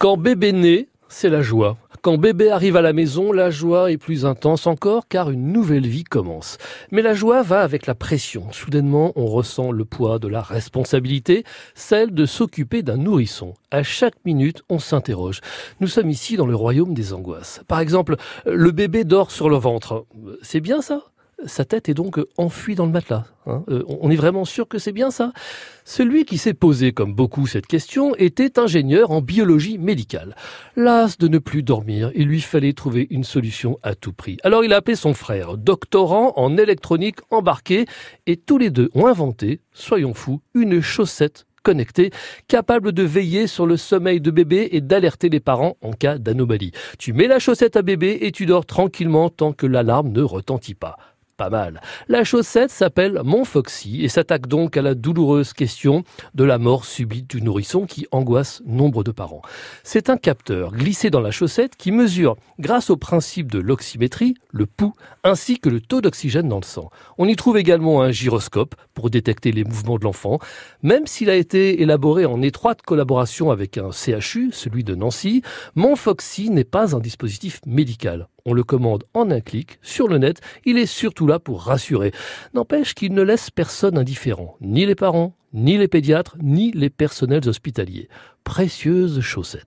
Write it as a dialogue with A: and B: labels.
A: Quand bébé naît, c'est la joie. Quand bébé arrive à la maison, la joie est plus intense encore car une nouvelle vie commence. Mais la joie va avec la pression. Soudainement, on ressent le poids de la responsabilité, celle de s'occuper d'un nourrisson. À chaque minute, on s'interroge. Nous sommes ici dans le royaume des angoisses. Par exemple, le bébé dort sur le ventre. C'est bien ça? Sa tête est donc enfuie dans le matelas. Hein. Euh, on est vraiment sûr que c'est bien ça? Celui qui s'est posé, comme beaucoup, cette question était ingénieur en biologie médicale. Las de ne plus dormir, il lui fallait trouver une solution à tout prix. Alors il a appelé son frère, doctorant en électronique embarqué, et tous les deux ont inventé, soyons fous, une chaussette connectée, capable de veiller sur le sommeil de bébé et d'alerter les parents en cas d'anomalie. Tu mets la chaussette à bébé et tu dors tranquillement tant que l'alarme ne retentit pas. Pas mal. La chaussette s'appelle Montfoxy et s'attaque donc à la douloureuse question de la mort subite du nourrisson qui angoisse nombre de parents. C'est un capteur glissé dans la chaussette qui mesure, grâce au principe de l'oxymétrie, le pouls ainsi que le taux d'oxygène dans le sang. On y trouve également un gyroscope pour détecter les mouvements de l'enfant. Même s'il a été élaboré en étroite collaboration avec un CHU, celui de Nancy, Montfoxy n'est pas un dispositif médical. On le commande en un clic sur le net. Il est surtout là pour rassurer. N'empêche qu'il ne laisse personne indifférent. Ni les parents, ni les pédiatres, ni les personnels hospitaliers. Précieuse chaussette.